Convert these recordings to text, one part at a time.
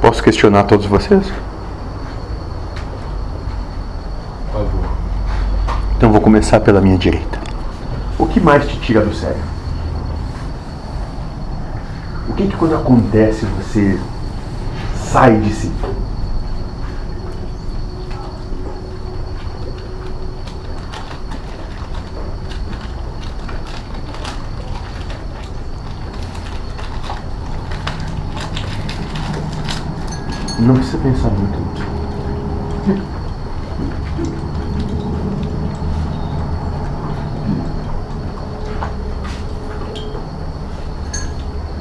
Posso questionar todos vocês? Por favor. Então vou começar pela minha direita. O que mais te tira do sério? O que que quando acontece você sai de si? Não precisa pensar muito.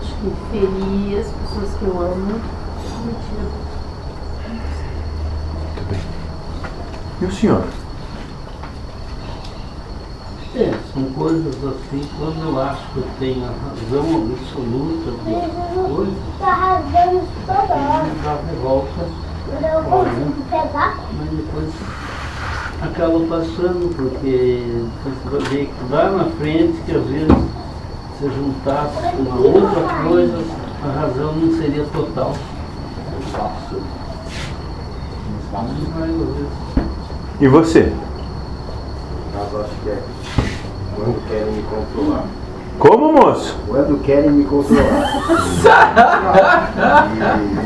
Acho que ferir as pessoas que eu amo. Mentira. Muito bem. E o senhor? É, são coisas assim, quando eu acho que eu tenho a razão absoluta de coisa, rasgando isso toda hora. me dá revolta, mas depois acaba passando, porque você vai ver que lá na frente, que às vezes se juntasse com uma outra coisa, a razão não seria total. E você? Mas acho que é quando querem me controlar. Como, moço? Quando querem me controlar.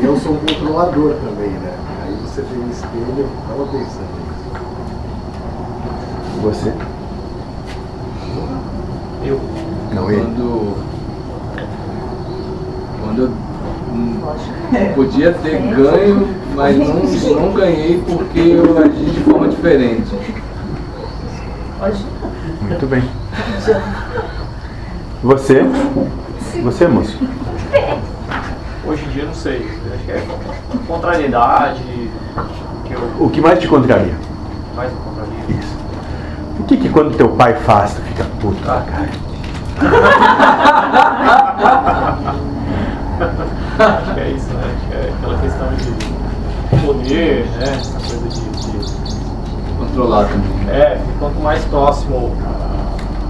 e eu sou um controlador também, né? Aí você vê o espelho, eu tava pensando nisso. E você? Eu, Não, ele. quando. Quando eu podia ter ganho, mas não, não ganhei porque eu agi de forma diferente. Muito bem. Você? Você, moço? Hoje em dia não sei. Acho que é contrariedade que eu O que mais te contraria? mais me contraria. Isso. O que que quando teu pai faz, tu fica puto da cara? Acho que é isso, né? Acho que é aquela questão de poder, né? Essa coisa de. de Controlar também. é, que quanto mais próximo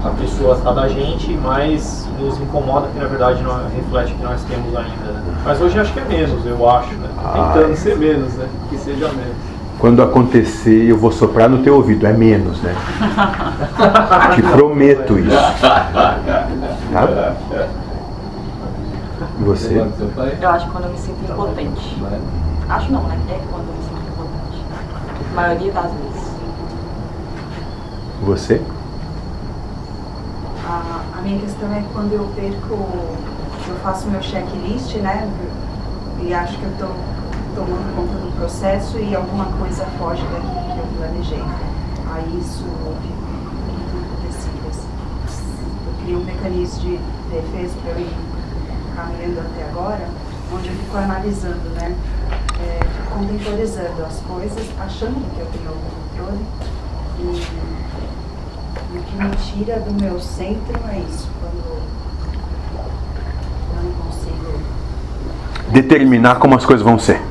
a pessoa está da gente, mais nos incomoda, que na verdade não reflete o que nós temos ainda, né? Mas hoje acho que é menos, eu acho, né? Ah, Tentando ser menos, né? Que seja menos. Quando acontecer, eu vou soprar no teu ouvido. É menos, né? Te prometo isso. Tá? E Você? Eu acho quando eu me sinto impotente. Acho não, né? É quando eu me sinto impotente. A maioria das vezes. Você? A, a minha questão é quando eu perco, eu faço meu checklist, né? E acho que eu estou tomando conta do processo e alguma coisa foge daquilo que eu planejei. Aí isso fica muito acontecido. assim. Eu crio um mecanismo de defesa para eu ir caminhando até agora, onde eu fico analisando, né? É, fico contemporizando as coisas, achando que eu tenho algum controle. E o que me tira do meu centro é isso, quando eu não consigo. Determinar como as coisas vão ser.